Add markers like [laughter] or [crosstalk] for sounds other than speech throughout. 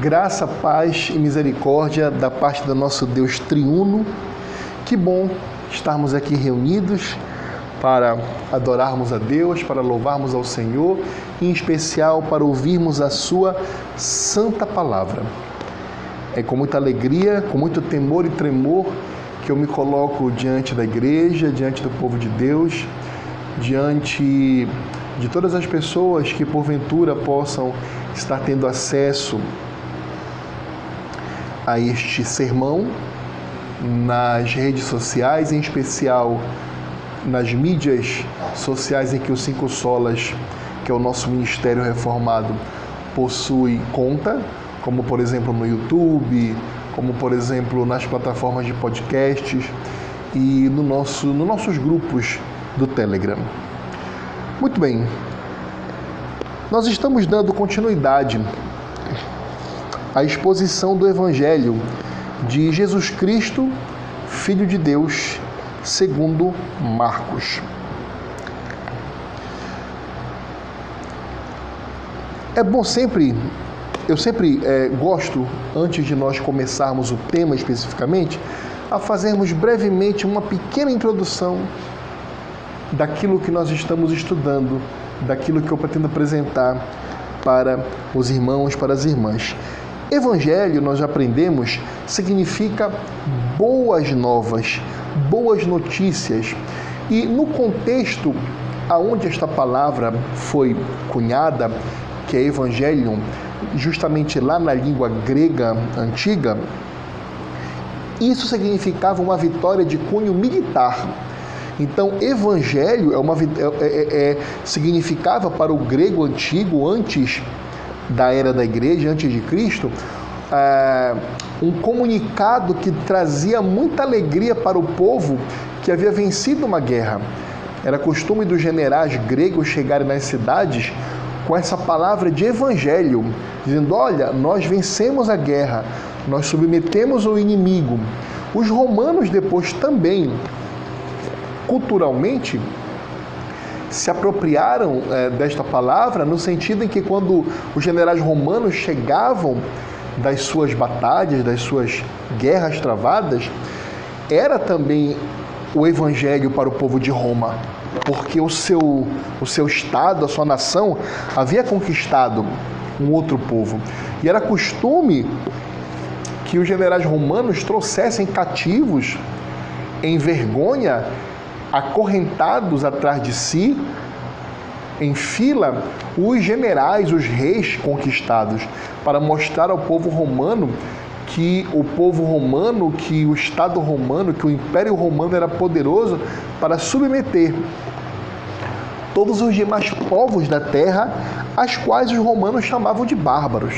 Graça, paz e misericórdia da parte do nosso Deus triuno. Que bom estarmos aqui reunidos para adorarmos a Deus, para louvarmos ao Senhor, em especial para ouvirmos a Sua santa palavra. É com muita alegria, com muito temor e tremor que eu me coloco diante da igreja, diante do povo de Deus, diante de todas as pessoas que porventura possam estar tendo acesso a este sermão nas redes sociais, em especial nas mídias sociais em que o Cinco Solas, que é o nosso ministério reformado, possui conta, como por exemplo no YouTube, como por exemplo nas plataformas de podcasts e no nosso, nos nossos grupos do Telegram. Muito bem, nós estamos dando continuidade a exposição do Evangelho de Jesus Cristo, Filho de Deus, segundo Marcos. É bom sempre, eu sempre é, gosto, antes de nós começarmos o tema especificamente, a fazermos brevemente uma pequena introdução daquilo que nós estamos estudando, daquilo que eu pretendo apresentar para os irmãos, para as irmãs. Evangelho, nós aprendemos, significa boas novas, boas notícias. E no contexto aonde esta palavra foi cunhada, que é evangelium, justamente lá na língua grega antiga, isso significava uma vitória de cunho militar. Então, evangelho é uma, é, é, é, significava para o grego antigo, antes da era da igreja, antes de Cristo, é, um comunicado que trazia muita alegria para o povo que havia vencido uma guerra. Era costume dos generais gregos chegarem nas cidades com essa palavra de evangelho, dizendo: Olha, nós vencemos a guerra, nós submetemos o inimigo. Os romanos depois também, culturalmente, se apropriaram é, desta palavra no sentido em que quando os generais romanos chegavam das suas batalhas, das suas guerras travadas, era também o evangelho para o povo de Roma, porque o seu, o seu estado, a sua nação, havia conquistado um outro povo. E era costume que os generais romanos trouxessem cativos em vergonha acorrentados atrás de si, em fila, os generais, os reis conquistados, para mostrar ao povo romano que o povo romano, que o Estado romano, que o Império Romano era poderoso para submeter todos os demais povos da terra, as quais os romanos chamavam de bárbaros.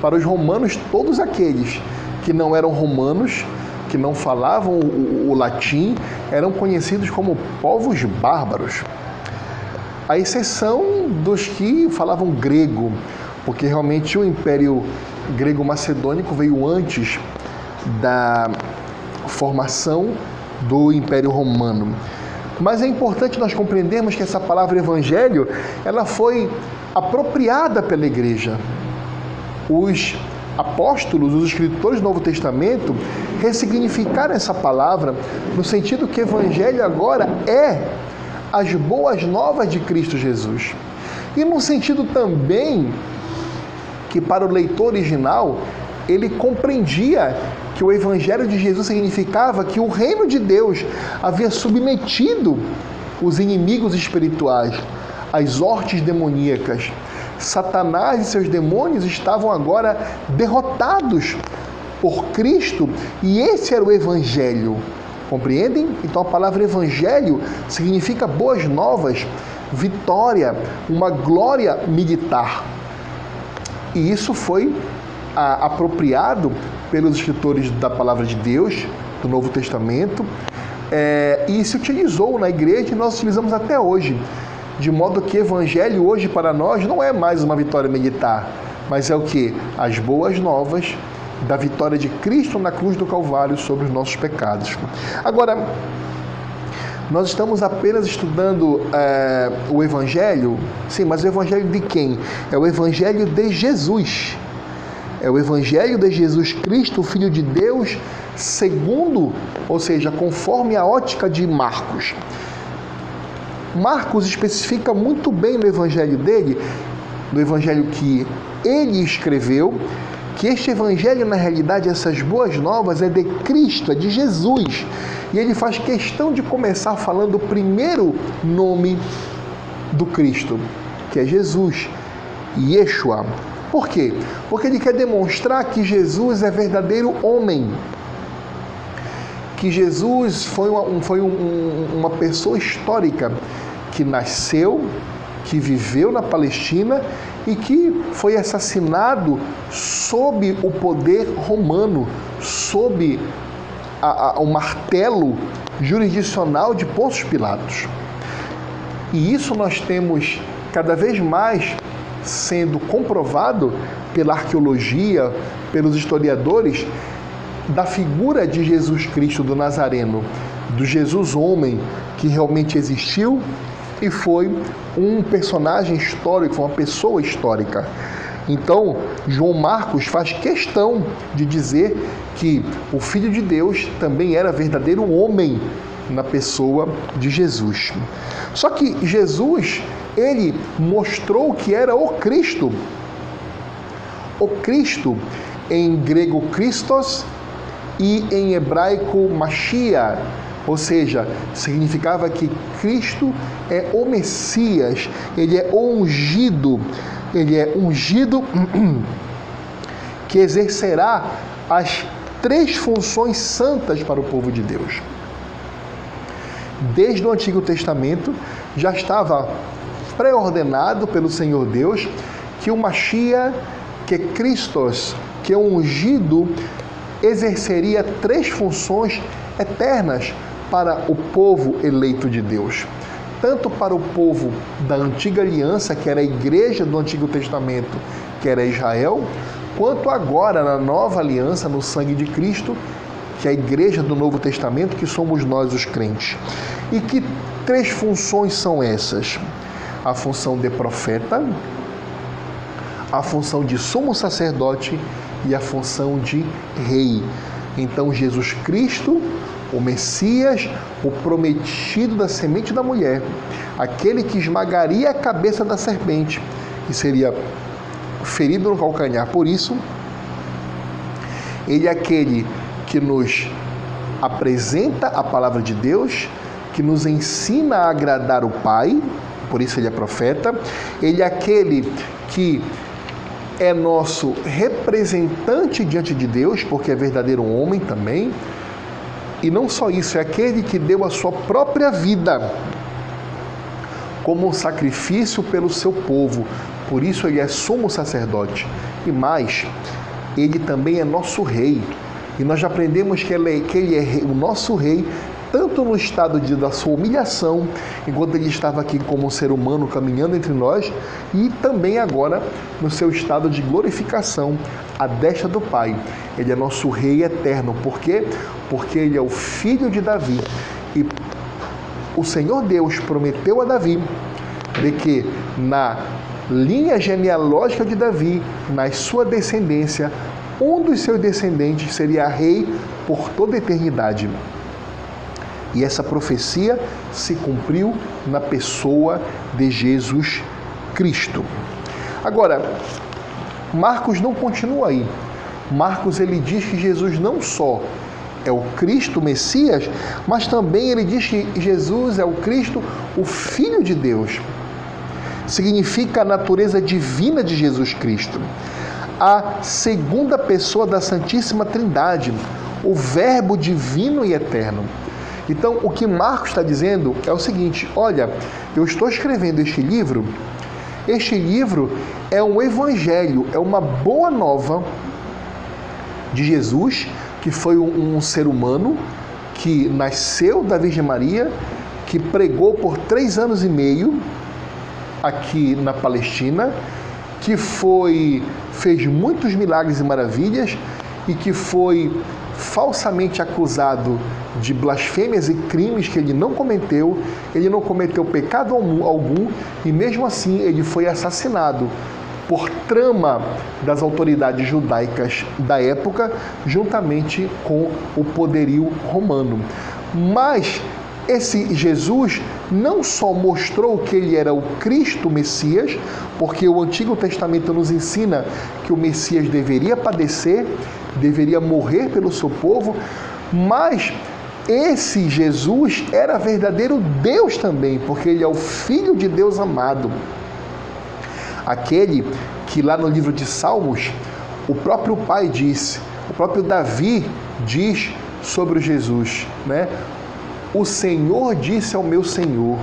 Para os romanos, todos aqueles que não eram romanos que não falavam o, o latim eram conhecidos como povos bárbaros. A exceção dos que falavam grego, porque realmente o Império Grego-Macedônico veio antes da formação do Império Romano. Mas é importante nós compreendermos que essa palavra evangelho, ela foi apropriada pela igreja. Os apóstolos, os escritores do Novo Testamento, ressignificaram essa palavra no sentido que evangelho agora é as boas novas de Cristo Jesus. E no sentido também que para o leitor original ele compreendia que o evangelho de Jesus significava que o reino de Deus havia submetido os inimigos espirituais, as hortes demoníacas, Satanás e seus demônios estavam agora derrotados por Cristo e esse era o Evangelho. Compreendem? Então a palavra Evangelho significa boas novas, vitória, uma glória militar. E isso foi a, apropriado pelos escritores da palavra de Deus, do Novo Testamento, é, e se utilizou na igreja e nós utilizamos até hoje de modo que evangelho hoje para nós não é mais uma vitória militar, mas é o que? As boas novas da vitória de Cristo na cruz do Calvário sobre os nossos pecados. Agora, nós estamos apenas estudando é, o Evangelho, sim, mas o Evangelho de quem? É o Evangelho de Jesus. é o Evangelho de Jesus Cristo, Filho de Deus, segundo, ou seja, conforme a ótica de Marcos. Marcos especifica muito bem no Evangelho dele, no Evangelho que ele escreveu, que este Evangelho, na realidade, essas boas novas, é de Cristo, é de Jesus. E ele faz questão de começar falando o primeiro nome do Cristo, que é Jesus, Yeshua. Por quê? Porque ele quer demonstrar que Jesus é verdadeiro homem. Que Jesus foi uma, foi um, uma pessoa histórica que nasceu, que viveu na Palestina e que foi assassinado sob o poder romano, sob a, a, o martelo jurisdicional de Pôncio Pilatos. E isso nós temos cada vez mais sendo comprovado pela arqueologia, pelos historiadores, da figura de Jesus Cristo do Nazareno, do Jesus homem que realmente existiu e foi um personagem histórico, uma pessoa histórica. Então, João Marcos faz questão de dizer que o Filho de Deus também era verdadeiro homem na pessoa de Jesus. Só que Jesus, ele mostrou que era o Cristo. O Cristo, em grego Christos e em hebraico Mashiach, ou seja, significava que Cristo é o Messias, ele é ungido, ele é ungido [clears throat] que exercerá as três funções santas para o povo de Deus. Desde o Antigo Testamento já estava pré-ordenado pelo Senhor Deus que o Machia, que é Cristos, que é ungido, exerceria três funções eternas para o povo eleito de Deus. Tanto para o povo da antiga aliança, que era a igreja do Antigo Testamento, que era Israel, quanto agora na nova aliança, no sangue de Cristo, que é a igreja do Novo Testamento, que somos nós os crentes. E que três funções são essas? A função de profeta, a função de sumo sacerdote e a função de rei. Então, Jesus Cristo o Messias, o prometido da semente da mulher, aquele que esmagaria a cabeça da serpente e seria ferido no calcanhar. Por isso, ele é aquele que nos apresenta a palavra de Deus, que nos ensina a agradar o Pai, por isso ele é profeta. Ele é aquele que é nosso representante diante de Deus, porque é verdadeiro homem também. E não só isso, é aquele que deu a sua própria vida como sacrifício pelo seu povo. Por isso ele é sumo sacerdote. E mais, ele também é nosso rei. E nós já aprendemos que ele é, que ele é o nosso rei tanto no estado de, da sua humilhação, enquanto ele estava aqui como um ser humano caminhando entre nós, e também agora no seu estado de glorificação, à destra do Pai. Ele é nosso Rei eterno. Por quê? Porque ele é o filho de Davi. E o Senhor Deus prometeu a Davi de que na linha genealógica de Davi, na sua descendência, um dos seus descendentes seria rei por toda a eternidade. E essa profecia se cumpriu na pessoa de Jesus Cristo. Agora, Marcos não continua aí. Marcos ele diz que Jesus não só é o Cristo Messias, mas também ele diz que Jesus é o Cristo, o Filho de Deus. Significa a natureza divina de Jesus Cristo. A segunda pessoa da Santíssima Trindade, o Verbo divino e eterno. Então, o que Marcos está dizendo é o seguinte: olha, eu estou escrevendo este livro. Este livro é um evangelho, é uma boa nova de Jesus, que foi um, um ser humano que nasceu da Virgem Maria, que pregou por três anos e meio aqui na Palestina, que foi fez muitos milagres e maravilhas e que foi falsamente acusado de blasfêmias e crimes que ele não cometeu, ele não cometeu pecado algum e mesmo assim ele foi assassinado por trama das autoridades judaicas da época, juntamente com o poderio romano. Mas esse Jesus não só mostrou que ele era o Cristo Messias, porque o Antigo Testamento nos ensina que o Messias deveria padecer, deveria morrer pelo seu povo, mas esse Jesus era verdadeiro Deus também, porque ele é o Filho de Deus amado. Aquele que lá no livro de Salmos, o próprio Pai disse, o próprio Davi diz sobre Jesus, né? O Senhor disse ao meu Senhor.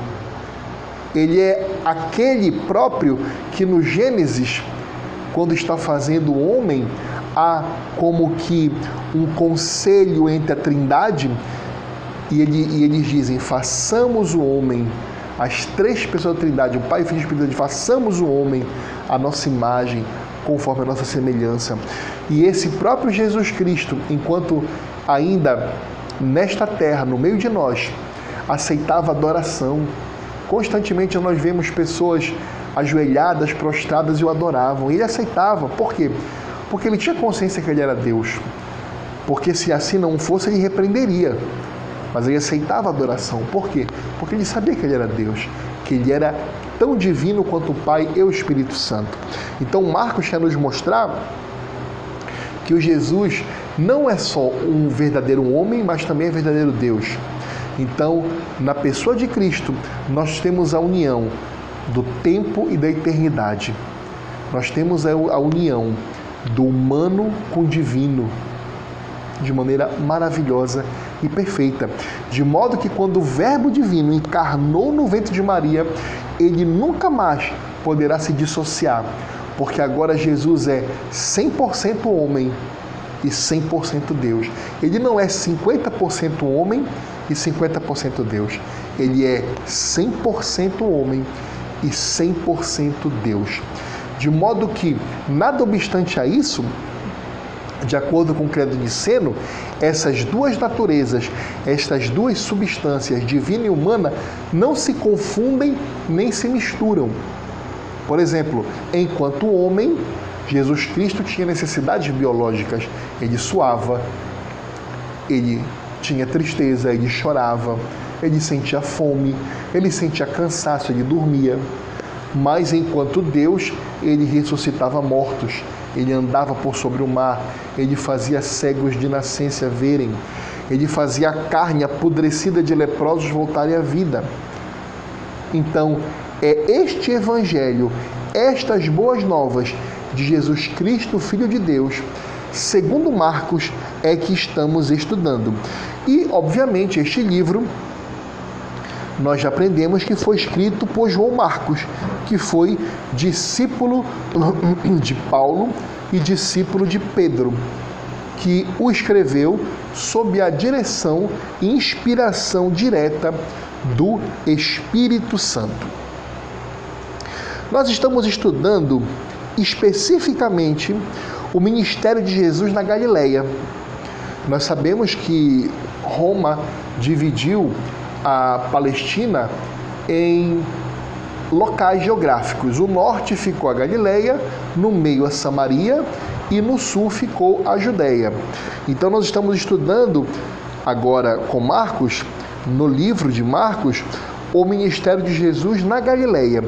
Ele é aquele próprio que no Gênesis, quando está fazendo o homem, há como que um conselho entre a Trindade e, ele, e eles dizem: façamos o homem, as três pessoas da Trindade, o Pai, o Filho e o Espírito Santo, façamos o homem a nossa imagem, conforme a nossa semelhança. E esse próprio Jesus Cristo, enquanto ainda nesta terra, no meio de nós, aceitava adoração. Constantemente nós vemos pessoas ajoelhadas, prostradas e o adoravam. Ele aceitava. Por quê? Porque ele tinha consciência que ele era Deus. Porque se assim não fosse, ele repreenderia mas ele aceitava a adoração. Por quê? Porque ele sabia que ele era Deus, que ele era tão divino quanto o Pai e o Espírito Santo. Então Marcos quer nos mostrar que o Jesus não é só um verdadeiro homem, mas também é verdadeiro Deus. Então, na pessoa de Cristo, nós temos a união do tempo e da eternidade. Nós temos a união do humano com o divino de maneira maravilhosa e perfeita, de modo que quando o Verbo divino encarnou no ventre de Maria, ele nunca mais poderá se dissociar, porque agora Jesus é 100% homem e 100% Deus. Ele não é 50% homem e 50% Deus. Ele é 100% homem e 100% Deus. De modo que, nada obstante a isso, de acordo com o credo de Seno, essas duas naturezas, estas duas substâncias, divina e humana, não se confundem nem se misturam. Por exemplo, enquanto homem, Jesus Cristo tinha necessidades biológicas. Ele suava, ele tinha tristeza, ele chorava, ele sentia fome, ele sentia cansaço, ele dormia. Mas enquanto Deus, ele ressuscitava mortos, ele andava por sobre o mar, ele fazia cegos de nascença verem, ele fazia a carne apodrecida de leprosos voltarem à vida. Então, é este evangelho, estas boas novas de Jesus Cristo, Filho de Deus, segundo Marcos, é que estamos estudando. E, obviamente, este livro nós já aprendemos que foi escrito por João Marcos, que foi discípulo [clears throat] de Paulo e discípulo de Pedro, que o escreveu sob a direção e inspiração direta do Espírito Santo. Nós estamos estudando especificamente o ministério de Jesus na Galileia. Nós sabemos que Roma dividiu a Palestina em locais geográficos. O norte ficou a Galileia, no meio a Samaria e no sul ficou a Judéia. Então nós estamos estudando agora com Marcos, no livro de Marcos, o ministério de Jesus na Galileia,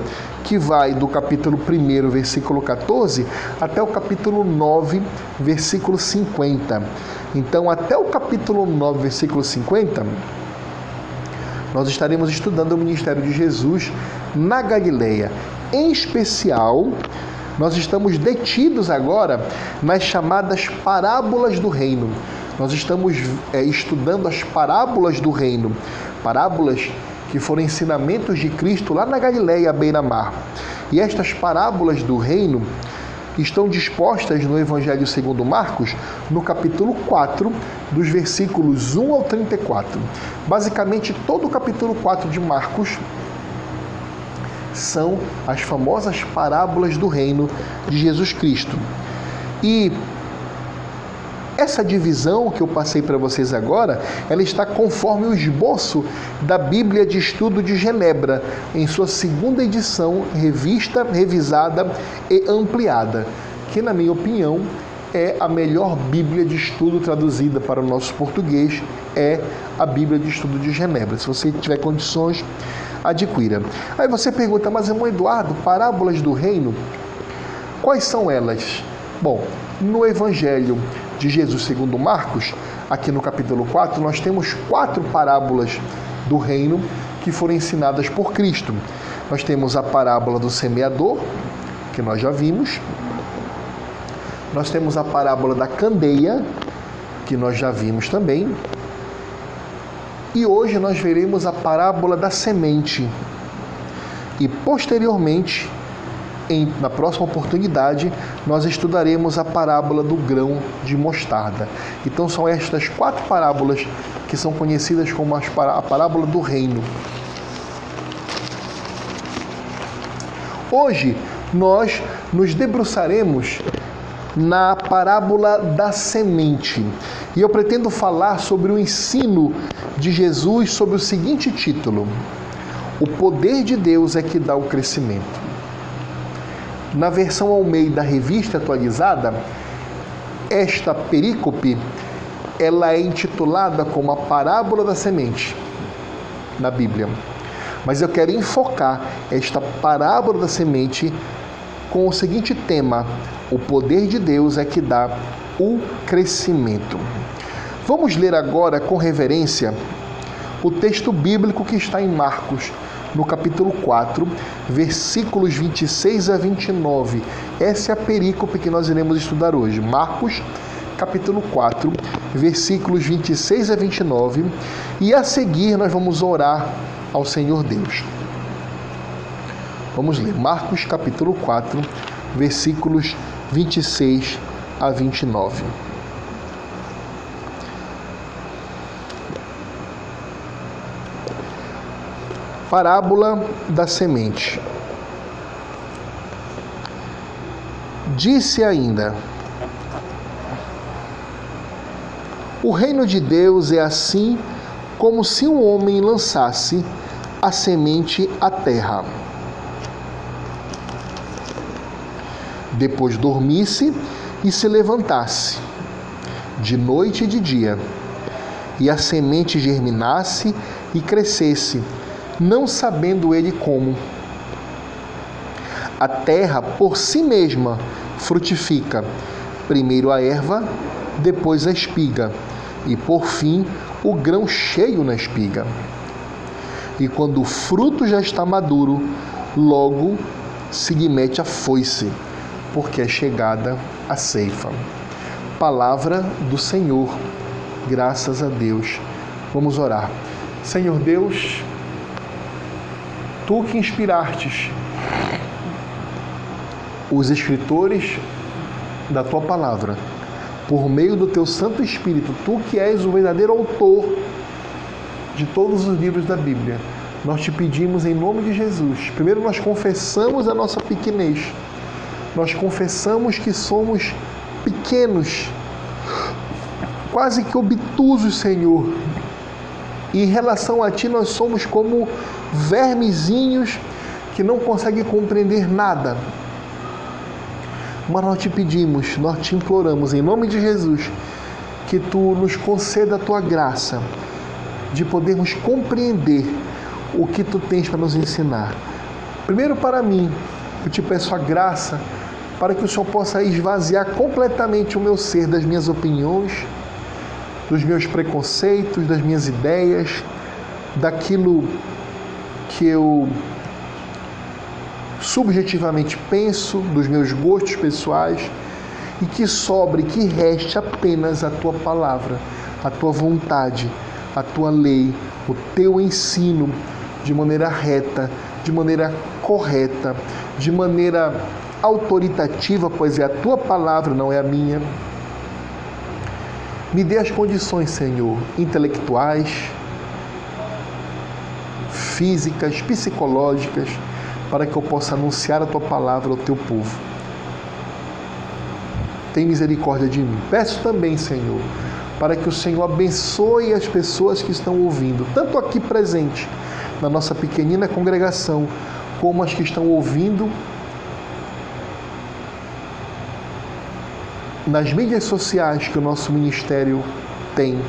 que vai do capítulo 1, versículo 14, até o capítulo 9, versículo 50. Então, até o capítulo 9, versículo 50, nós estaremos estudando o ministério de Jesus na Galileia. Em especial, nós estamos detidos agora nas chamadas parábolas do reino. Nós estamos é, estudando as parábolas do reino, parábolas que foram ensinamentos de Cristo lá na Galileia, à beira-mar. E estas parábolas do reino estão dispostas no Evangelho segundo Marcos, no capítulo 4, dos versículos 1 ao 34. Basicamente, todo o capítulo 4 de Marcos são as famosas parábolas do reino de Jesus Cristo. E essa divisão que eu passei para vocês agora, ela está conforme o esboço da Bíblia de Estudo de Genebra, em sua segunda edição, revista, revisada e ampliada, que na minha opinião é a melhor Bíblia de estudo traduzida para o nosso português, é a Bíblia de Estudo de Genebra. Se você tiver condições, adquira. Aí você pergunta, mas irmão Eduardo, parábolas do reino, quais são elas? Bom, no Evangelho de Jesus segundo Marcos, aqui no capítulo 4, nós temos quatro parábolas do reino que foram ensinadas por Cristo. Nós temos a parábola do semeador, que nós já vimos. Nós temos a parábola da candeia, que nós já vimos também. E hoje nós veremos a parábola da semente. E posteriormente, em, na próxima oportunidade, nós estudaremos a parábola do grão de mostarda. Então são estas quatro parábolas que são conhecidas como a parábola do reino. Hoje nós nos debruçaremos na parábola da semente. E eu pretendo falar sobre o ensino de Jesus sobre o seguinte título: O poder de Deus é que dá o crescimento. Na versão Almeida Revista Atualizada, esta perícope ela é intitulada como a parábola da semente na Bíblia. Mas eu quero enfocar esta parábola da semente com o seguinte tema: o poder de Deus é que dá o crescimento. Vamos ler agora com reverência o texto bíblico que está em Marcos, no capítulo 4, versículos 26 a 29. Essa é a perícope que nós iremos estudar hoje. Marcos, capítulo 4, versículos 26 a 29. E a seguir nós vamos orar ao Senhor Deus. Vamos ler Marcos capítulo 4, versículos 26 a 29. Parábola da semente. Disse ainda: O reino de Deus é assim como se um homem lançasse a semente à terra. Depois dormisse e se levantasse, de noite e de dia, e a semente germinasse e crescesse, não sabendo ele como. A terra por si mesma frutifica, primeiro a erva, depois a espiga, e por fim o grão cheio na espiga. E quando o fruto já está maduro, logo se lhe mete a foice porque é chegada a ceifa. Palavra do Senhor, graças a Deus. Vamos orar. Senhor Deus, tu que inspirastes os escritores da tua palavra, por meio do teu Santo Espírito, tu que és o verdadeiro autor de todos os livros da Bíblia, nós te pedimos em nome de Jesus. Primeiro, nós confessamos a nossa pequenez nós confessamos que somos pequenos, quase que obtusos, Senhor. E em relação a Ti, nós somos como vermezinhos que não conseguem compreender nada. Mas nós te pedimos, nós te imploramos, em nome de Jesus, que Tu nos conceda a Tua graça de podermos compreender o que Tu tens para nos ensinar. Primeiro, para mim, eu te peço a graça para que o Senhor possa esvaziar completamente o meu ser das minhas opiniões, dos meus preconceitos, das minhas ideias, daquilo que eu subjetivamente penso, dos meus gostos pessoais, e que sobre, que reste apenas a tua palavra, a tua vontade, a tua lei, o teu ensino de maneira reta, de maneira correta, de maneira autoritativa, pois é a tua palavra, não é a minha. Me dê as condições, Senhor, intelectuais, físicas, psicológicas, para que eu possa anunciar a tua palavra ao teu povo. tem misericórdia de mim. Peço também, Senhor, para que o Senhor abençoe as pessoas que estão ouvindo, tanto aqui presente, na nossa pequenina congregação, como as que estão ouvindo nas mídias sociais que o nosso ministério tem,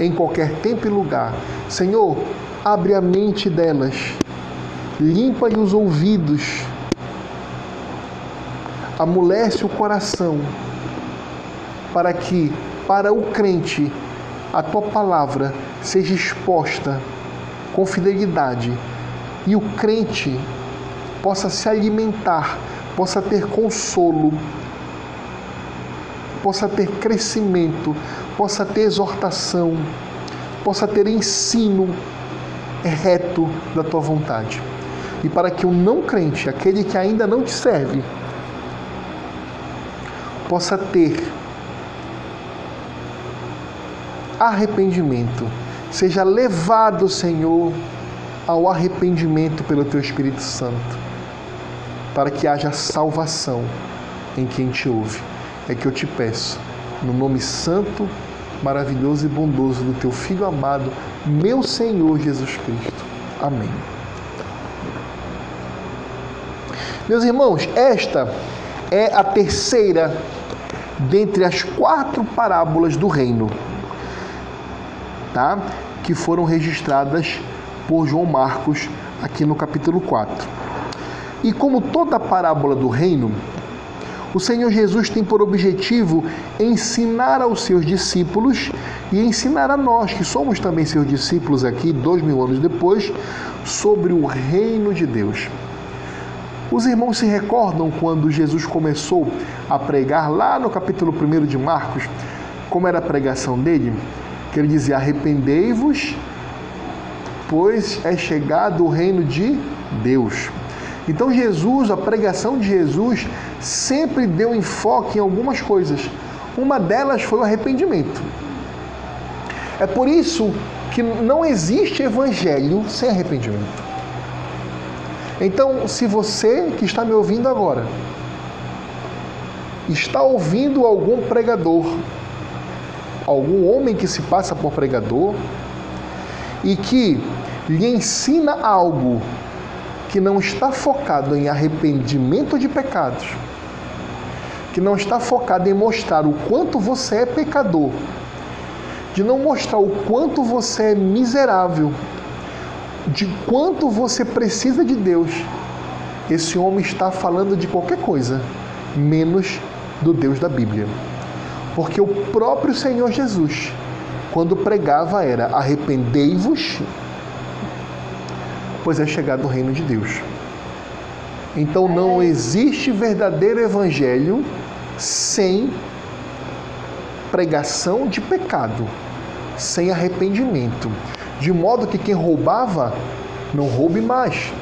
em qualquer tempo e lugar. Senhor, abre a mente delas, limpa-lhe os ouvidos, amolece o coração, para que, para o crente, a tua palavra seja exposta com fidelidade e o crente possa se alimentar, possa ter consolo possa ter crescimento, possa ter exortação, possa ter ensino reto da tua vontade. E para que o não crente, aquele que ainda não te serve, possa ter arrependimento, seja levado, Senhor, ao arrependimento pelo teu Espírito Santo, para que haja salvação em quem te ouve é que eu te peço, no nome santo, maravilhoso e bondoso do teu Filho amado, meu Senhor Jesus Cristo. Amém. Meus irmãos, esta é a terceira dentre as quatro parábolas do reino, tá? Que foram registradas por João Marcos aqui no capítulo 4. E como toda parábola do reino, o Senhor Jesus tem por objetivo ensinar aos seus discípulos e ensinar a nós, que somos também seus discípulos aqui, dois mil anos depois, sobre o reino de Deus. Os irmãos se recordam quando Jesus começou a pregar lá no capítulo 1 de Marcos, como era a pregação dele? Que ele dizia: Arrependei-vos, pois é chegado o reino de Deus. Então, Jesus, a pregação de Jesus, sempre deu enfoque em algumas coisas. Uma delas foi o arrependimento. É por isso que não existe evangelho sem arrependimento. Então, se você que está me ouvindo agora está ouvindo algum pregador, algum homem que se passa por pregador e que lhe ensina algo que não está focado em arrependimento de pecados, que não está focado em mostrar o quanto você é pecador, de não mostrar o quanto você é miserável, de quanto você precisa de Deus, esse homem está falando de qualquer coisa, menos do Deus da Bíblia. Porque o próprio Senhor Jesus, quando pregava, era arrependei-vos pois é chegado o reino de Deus. Então não existe verdadeiro evangelho sem pregação de pecado, sem arrependimento, de modo que quem roubava não roube mais,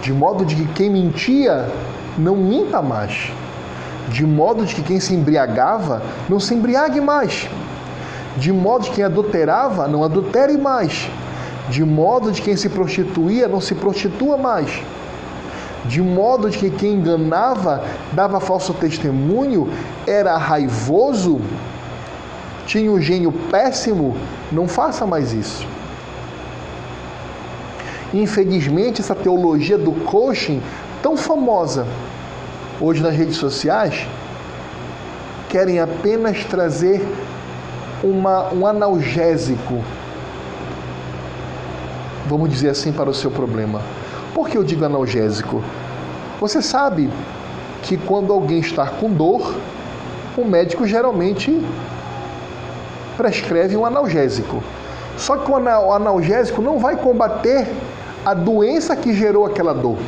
de modo de que quem mentia não minta mais, de modo de que quem se embriagava não se embriague mais, de modo de que quem adulterava não adultere mais. De modo de quem se prostituía não se prostitua mais, de modo que quem enganava, dava falso testemunho, era raivoso, tinha um gênio péssimo, não faça mais isso. Infelizmente, essa teologia do coaching, tão famosa hoje nas redes sociais, querem apenas trazer uma, um analgésico vamos dizer assim, para o seu problema. Por que eu digo analgésico? Você sabe que quando alguém está com dor, o médico geralmente prescreve um analgésico. Só que o analgésico não vai combater a doença que gerou aquela dor.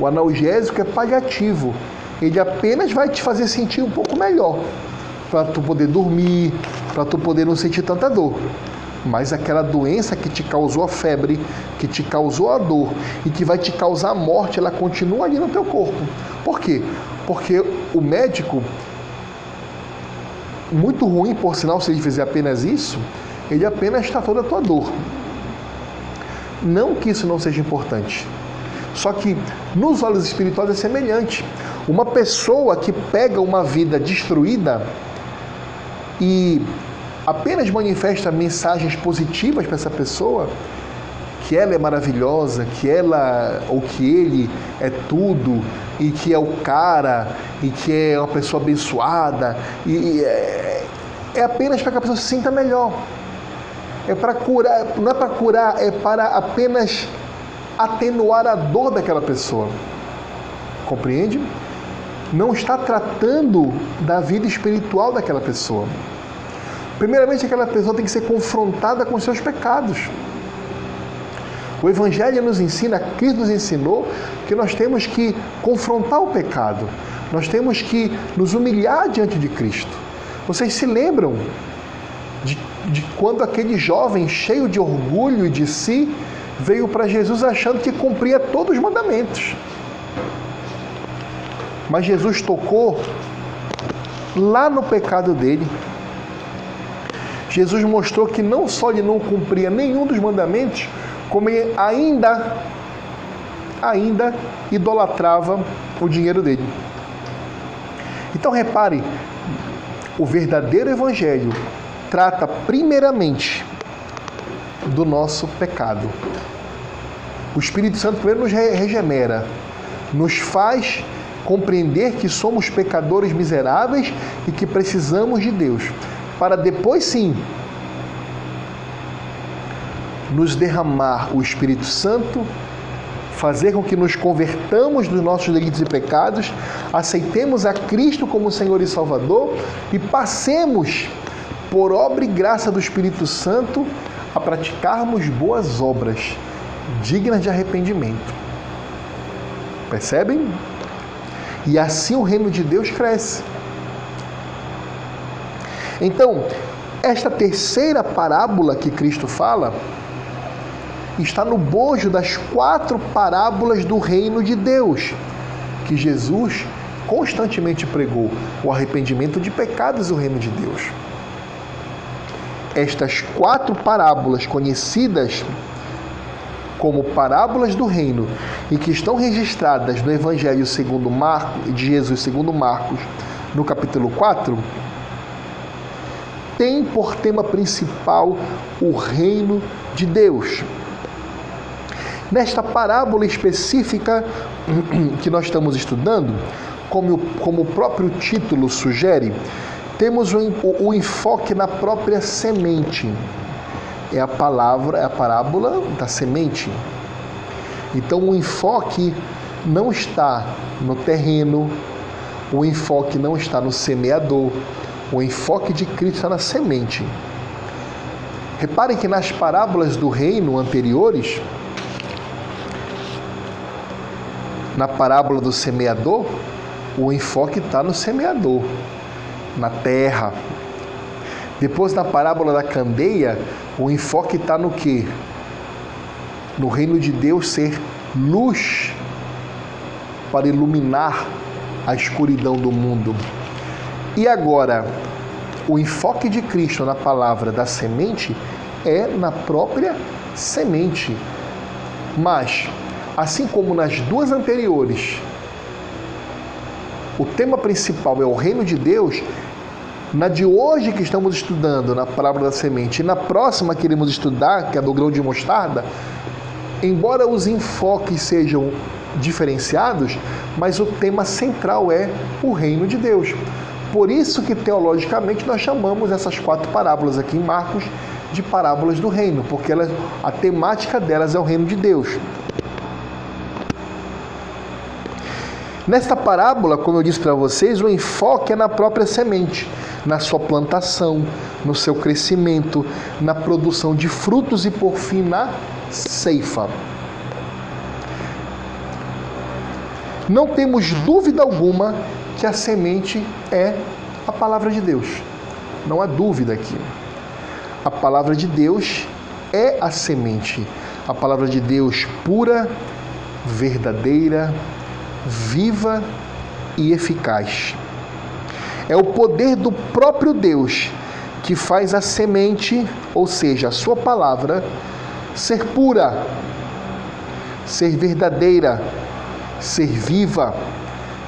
O analgésico é paliativo. Ele apenas vai te fazer sentir um pouco melhor, para tu poder dormir, para tu poder não sentir tanta dor mas aquela doença que te causou a febre, que te causou a dor e que vai te causar a morte, ela continua ali no teu corpo. Por quê? Porque o médico, muito ruim por sinal se ele fizer apenas isso, ele apenas tratou da tua dor. Não que isso não seja importante, Só que nos olhos espirituais é semelhante. Uma pessoa que pega uma vida destruída e apenas manifesta mensagens positivas para essa pessoa, que ela é maravilhosa, que ela ou que ele é tudo e que é o cara e que é uma pessoa abençoada e, e é, é apenas para que a pessoa se sinta melhor. É para curar, não é para curar, é para apenas atenuar a dor daquela pessoa. Compreende? Não está tratando da vida espiritual daquela pessoa. Primeiramente, aquela pessoa tem que ser confrontada com seus pecados. O Evangelho nos ensina, Cristo nos ensinou que nós temos que confrontar o pecado, nós temos que nos humilhar diante de Cristo. Vocês se lembram de, de quando aquele jovem cheio de orgulho de si veio para Jesus achando que cumpria todos os mandamentos. Mas Jesus tocou lá no pecado dele. Jesus mostrou que não só ele não cumpria nenhum dos mandamentos, como ele ainda ainda idolatrava o dinheiro dele. Então repare, o verdadeiro evangelho trata primeiramente do nosso pecado. O Espírito Santo primeiro nos regenera, nos faz compreender que somos pecadores miseráveis e que precisamos de Deus, para depois sim nos derramar o Espírito Santo, fazer com que nos convertamos dos nossos delitos e pecados, aceitemos a Cristo como Senhor e Salvador e passemos, por obra e graça do Espírito Santo, a praticarmos boas obras dignas de arrependimento. Percebem? E assim o reino de Deus cresce. Então, esta terceira parábola que Cristo fala está no bojo das quatro parábolas do reino de Deus, que Jesus constantemente pregou: o arrependimento de pecados e o reino de Deus. Estas quatro parábolas conhecidas como parábolas do reino e que estão registradas no Evangelho segundo Marcos, de Jesus segundo Marcos, no capítulo 4, tem por tema principal o reino de Deus. Nesta parábola específica [clears throat] que nós estamos estudando, como, como o próprio título sugere, temos o, o, enfoque na própria semente. É a palavra, é a parábola da semente. Então o enfoque não está no terreno, o enfoque não está no semeador, o enfoque de Cristo está na semente. Reparem que nas parábolas do reino anteriores, Na parábola do semeador, o enfoque está no semeador, na terra. Depois, na parábola da candeia, o enfoque está no que? No reino de Deus ser luz para iluminar a escuridão do mundo. E agora, o enfoque de Cristo na palavra da semente é na própria semente. Mas Assim como nas duas anteriores, o tema principal é o reino de Deus, na de hoje que estamos estudando, na palavra da semente, e na próxima que iremos estudar, que é do grão de mostarda, embora os enfoques sejam diferenciados, mas o tema central é o reino de Deus. Por isso que teologicamente nós chamamos essas quatro parábolas aqui em Marcos de parábolas do reino, porque elas, a temática delas é o reino de Deus. Nesta parábola, como eu disse para vocês, o enfoque é na própria semente, na sua plantação, no seu crescimento, na produção de frutos e, por fim, na ceifa. Não temos dúvida alguma que a semente é a palavra de Deus. Não há dúvida aqui. A palavra de Deus é a semente. A palavra de Deus pura, verdadeira, viva e eficaz. É o poder do próprio Deus que faz a semente, ou seja, a sua palavra, ser pura, ser verdadeira, ser viva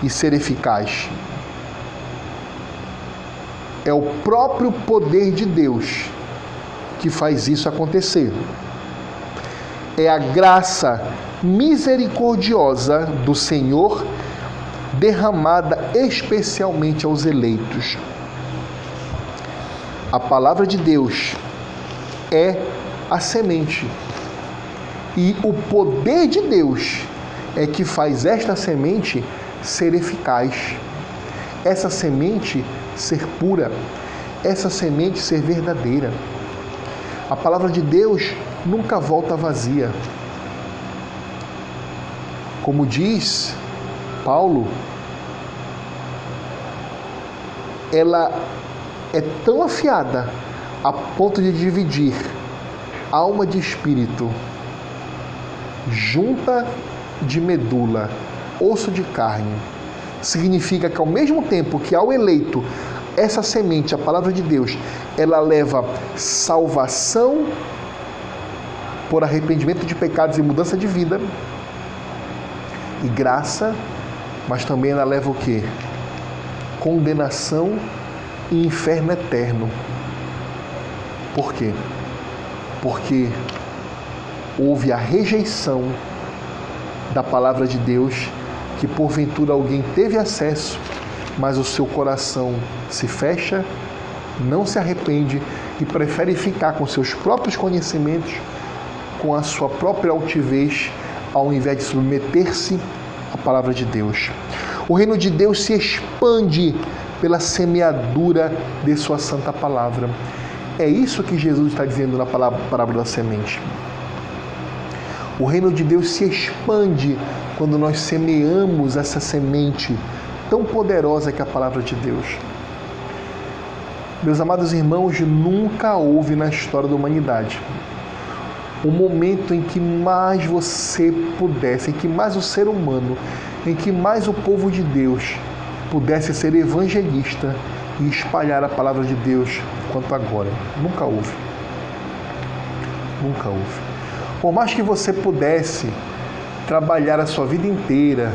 e ser eficaz. É o próprio poder de Deus que faz isso acontecer. É a graça misericordiosa do Senhor derramada especialmente aos eleitos. A palavra de Deus é a semente. E o poder de Deus é que faz esta semente ser eficaz. Essa semente ser pura, essa semente ser verdadeira. A palavra de Deus nunca volta vazia. Como diz Paulo, ela é tão afiada a ponto de dividir alma de espírito, junta de medula, osso de carne. Significa que ao mesmo tempo que ao eleito essa semente, a palavra de Deus, ela leva salvação por arrependimento de pecados e mudança de vida e graça, mas também ela leva o que? Condenação e inferno eterno. Por quê? Porque houve a rejeição da palavra de Deus, que porventura alguém teve acesso, mas o seu coração se fecha, não se arrepende e prefere ficar com seus próprios conhecimentos, com a sua própria altivez, ao invés de submeter-se à palavra de Deus. O reino de Deus se expande pela semeadura de Sua santa palavra. É isso que Jesus está dizendo na parábola da semente. O reino de Deus se expande quando nós semeamos essa semente tão poderosa que é a palavra de Deus. Meus amados irmãos, nunca houve na história da humanidade um momento em que mais você pudesse, em que mais o ser humano, em que mais o povo de Deus pudesse ser evangelista e espalhar a palavra de Deus quanto agora. Nunca houve. Nunca houve. Por mais que você pudesse trabalhar a sua vida inteira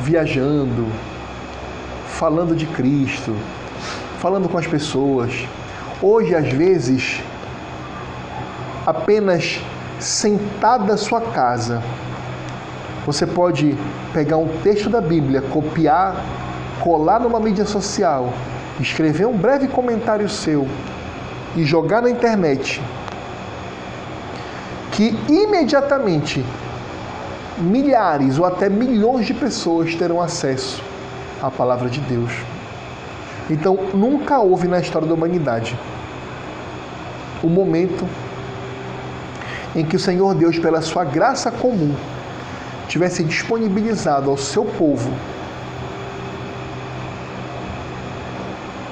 viajando, falando de Cristo, falando com as pessoas, hoje às vezes apenas sentado na sua casa, você pode pegar um texto da Bíblia, copiar, colar numa mídia social, escrever um breve comentário seu e jogar na internet, que imediatamente milhares ou até milhões de pessoas terão acesso à palavra de Deus. Então, nunca houve na história da humanidade um momento em que o Senhor Deus, pela sua graça comum, tivesse disponibilizado ao seu povo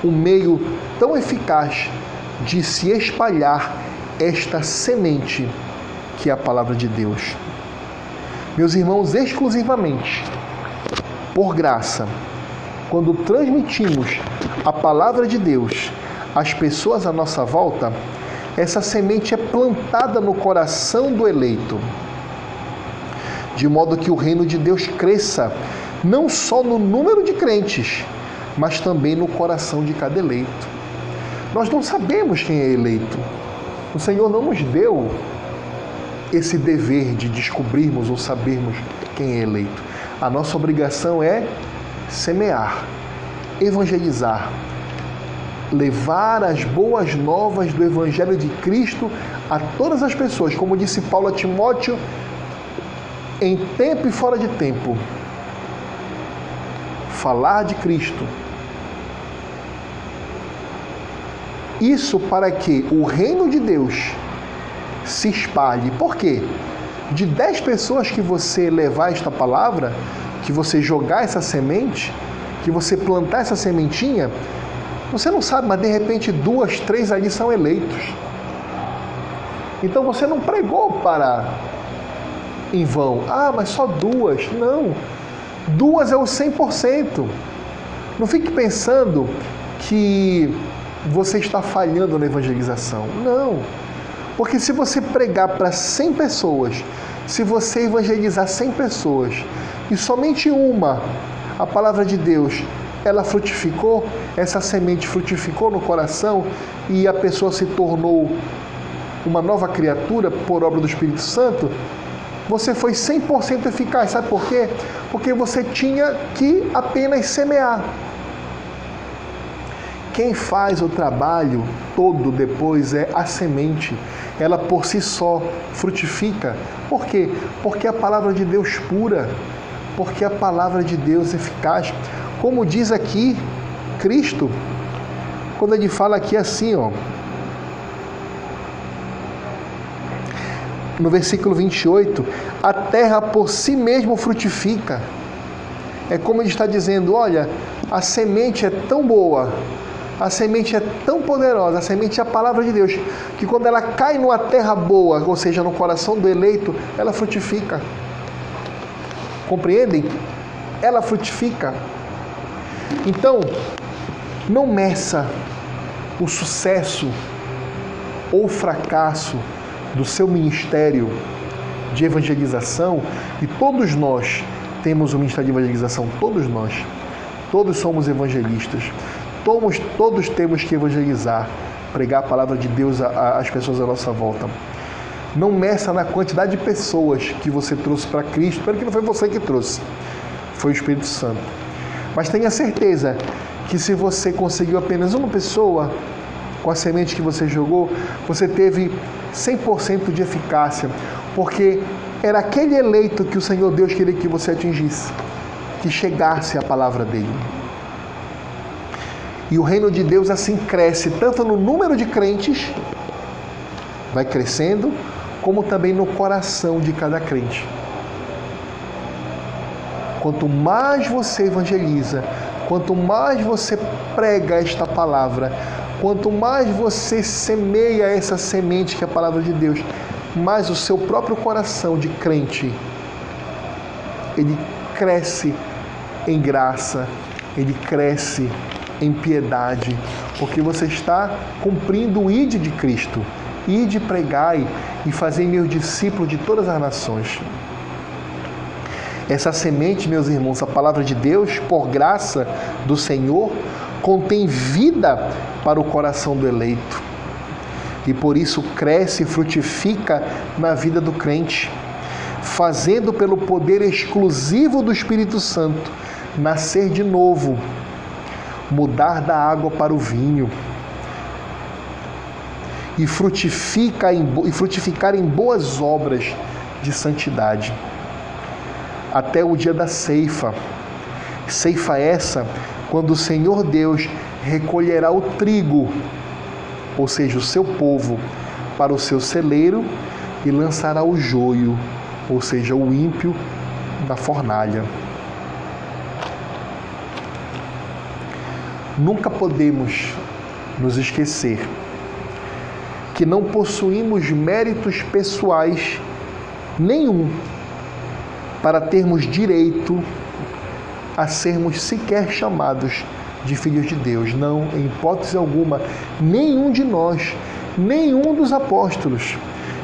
um meio tão eficaz de se espalhar esta semente que é a palavra de Deus. Meus irmãos, exclusivamente por graça, quando transmitimos a palavra de Deus às pessoas à nossa volta, essa semente é plantada no coração do eleito de modo que o reino de Deus cresça, não só no número de crentes, mas também no coração de cada eleito. Nós não sabemos quem é eleito. O Senhor não nos deu esse dever de descobrirmos ou sabermos quem é eleito. A nossa obrigação é semear, evangelizar, levar as boas novas do Evangelho de Cristo a todas as pessoas. Como disse Paulo a Timóteo, em tempo e fora de tempo, falar de Cristo. Isso para que o reino de Deus se espalhe. Por quê? De dez pessoas que você levar esta palavra, que você jogar essa semente, que você plantar essa sementinha, você não sabe, mas de repente duas, três ali são eleitos. Então você não pregou para em vão. Ah, mas só duas. Não. Duas é o 100%. Não fique pensando que você está falhando na evangelização. Não. Porque se você pregar para 100 pessoas se você evangelizar 100 pessoas e somente uma, a palavra de Deus, ela frutificou, essa semente frutificou no coração e a pessoa se tornou uma nova criatura por obra do Espírito Santo, você foi 100% eficaz. Sabe por quê? Porque você tinha que apenas semear. Quem faz o trabalho todo depois é a semente. Ela por si só frutifica. Por quê? Porque a palavra de Deus pura, porque a palavra de Deus eficaz. Como diz aqui Cristo, quando ele fala aqui assim, ó, no versículo 28, a terra por si mesmo frutifica. É como ele está dizendo: olha, a semente é tão boa a semente é tão poderosa, a semente é a palavra de Deus, que quando ela cai numa terra boa, ou seja, no coração do eleito, ela frutifica. Compreendem? Ela frutifica. Então, não meça o sucesso ou fracasso do seu ministério de evangelização, e todos nós temos o ministério de evangelização, todos nós, todos somos evangelistas. Todos, todos temos que evangelizar, pregar a palavra de Deus às pessoas à nossa volta. Não meça na quantidade de pessoas que você trouxe para Cristo, porque não foi você que trouxe, foi o Espírito Santo. Mas tenha certeza que se você conseguiu apenas uma pessoa com a semente que você jogou, você teve 100% de eficácia, porque era aquele eleito que o Senhor Deus queria que você atingisse, que chegasse a palavra dele. E o reino de Deus assim cresce, tanto no número de crentes, vai crescendo, como também no coração de cada crente. Quanto mais você evangeliza, quanto mais você prega esta palavra, quanto mais você semeia essa semente que é a palavra de Deus, mais o seu próprio coração de crente ele cresce em graça, ele cresce em piedade, porque você está cumprindo o ide de Cristo. Ide, pregai e fazei meus discípulos de todas as nações. Essa semente, meus irmãos, a palavra de Deus, por graça do Senhor, contém vida para o coração do eleito. E por isso cresce e frutifica na vida do crente, fazendo pelo poder exclusivo do Espírito Santo nascer de novo mudar da água para o vinho e, frutifica em, e frutificar em boas obras de santidade. Até o dia da ceifa. Ceifa essa quando o Senhor Deus recolherá o trigo, ou seja, o seu povo, para o seu celeiro e lançará o joio, ou seja, o ímpio, na fornalha. Nunca podemos nos esquecer que não possuímos méritos pessoais nenhum para termos direito a sermos sequer chamados de filhos de Deus. Não, em hipótese alguma, nenhum de nós, nenhum dos apóstolos,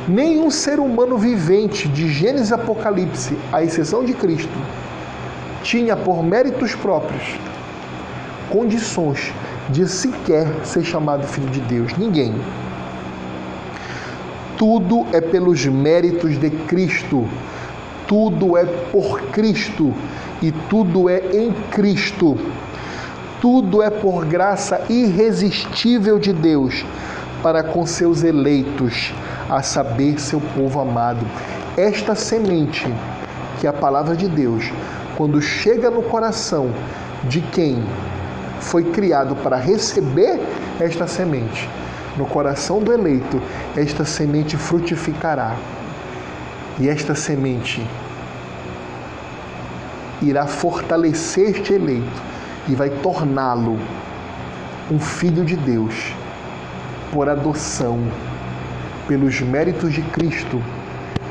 nenhum ser humano vivente de Gênesis e Apocalipse, à exceção de Cristo, tinha por méritos próprios condições de sequer ser chamado filho de Deus. Ninguém. Tudo é pelos méritos de Cristo. Tudo é por Cristo e tudo é em Cristo. Tudo é por graça irresistível de Deus para com seus eleitos, a saber, seu povo amado. Esta semente, que é a palavra de Deus, quando chega no coração de quem foi criado para receber esta semente. No coração do eleito, esta semente frutificará. E esta semente irá fortalecer este eleito e vai torná-lo um filho de Deus por adoção, pelos méritos de Cristo,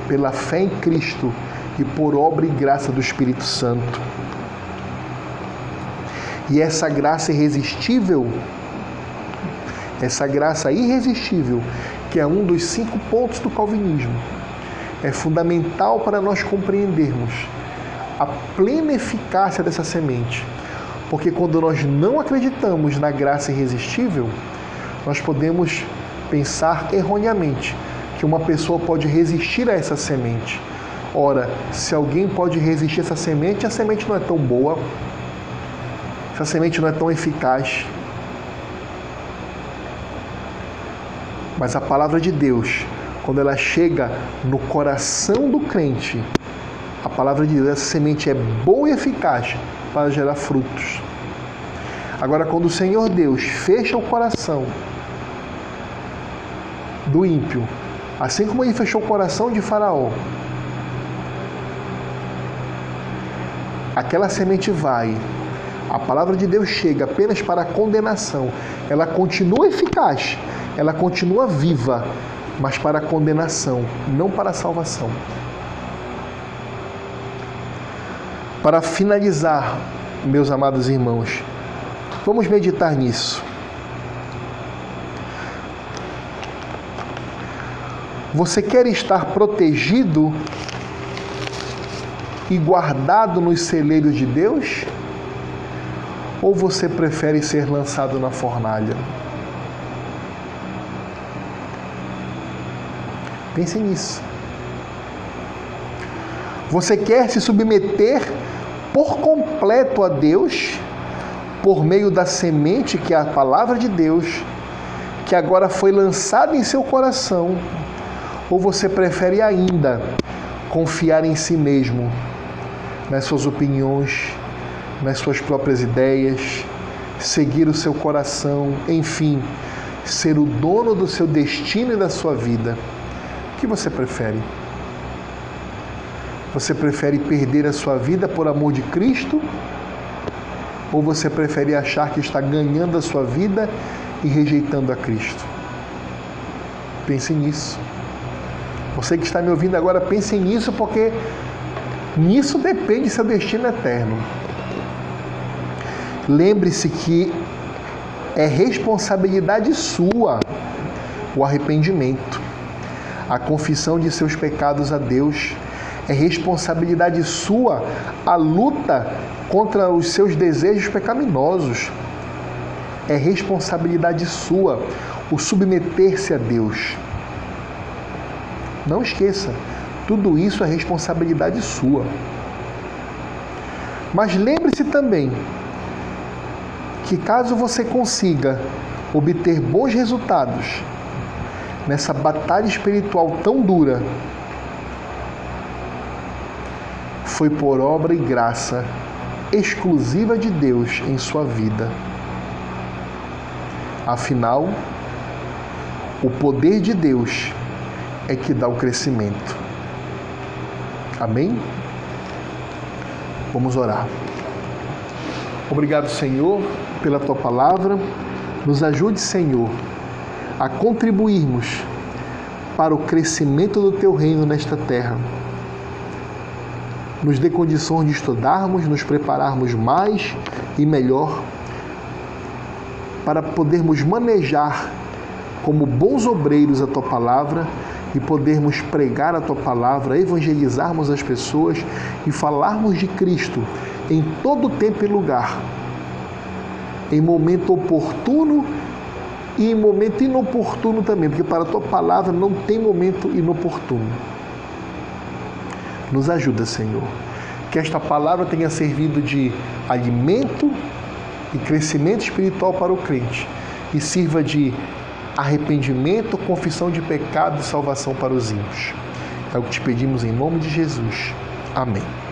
pela fé em Cristo e por obra e graça do Espírito Santo. E essa graça irresistível, essa graça irresistível, que é um dos cinco pontos do calvinismo, é fundamental para nós compreendermos a plena eficácia dessa semente. Porque quando nós não acreditamos na graça irresistível, nós podemos pensar erroneamente que uma pessoa pode resistir a essa semente. Ora, se alguém pode resistir a essa semente, a semente não é tão boa, essa semente não é tão eficaz. Mas a palavra de Deus, quando ela chega no coração do crente, a palavra de Deus, essa semente é boa e eficaz para gerar frutos. Agora, quando o Senhor Deus fecha o coração do ímpio, assim como ele fechou o coração de Faraó, aquela semente vai, a palavra de Deus chega apenas para a condenação, ela continua eficaz, ela continua viva, mas para a condenação, não para a salvação. Para finalizar, meus amados irmãos, vamos meditar nisso. Você quer estar protegido e guardado nos celeiros de Deus? Ou você prefere ser lançado na fornalha? Pense nisso. Você quer se submeter por completo a Deus por meio da semente que é a palavra de Deus, que agora foi lançada em seu coração, ou você prefere ainda confiar em si mesmo, nas suas opiniões, nas suas próprias ideias, seguir o seu coração, enfim, ser o dono do seu destino e da sua vida? O que você prefere? Você prefere perder a sua vida por amor de Cristo? Ou você prefere achar que está ganhando a sua vida e rejeitando a Cristo? Pense nisso. Você que está me ouvindo agora, pense nisso, porque nisso depende seu destino eterno. Lembre-se que é responsabilidade sua o arrependimento, a confissão de seus pecados a Deus é responsabilidade sua a luta contra os seus desejos pecaminosos. É responsabilidade sua o submeter-se a Deus. Não esqueça, tudo isso é responsabilidade sua. Mas lembre-se também que caso você consiga obter bons resultados nessa batalha espiritual tão dura foi por obra e graça exclusiva de Deus em sua vida. Afinal, o poder de Deus é que dá o crescimento. Amém? Vamos orar. Obrigado, Senhor, pela tua palavra. Nos ajude, Senhor, a contribuirmos para o crescimento do teu reino nesta terra nos dê condições de estudarmos, nos prepararmos mais e melhor para podermos manejar como bons obreiros a tua palavra e podermos pregar a tua palavra, evangelizarmos as pessoas e falarmos de Cristo em todo tempo e lugar, em momento oportuno e em momento inoportuno também, porque para a tua palavra não tem momento inoportuno. Nos ajuda, Senhor. Que esta palavra tenha servido de alimento e crescimento espiritual para o crente e sirva de arrependimento, confissão de pecado e salvação para os ímpios. É o que te pedimos em nome de Jesus. Amém.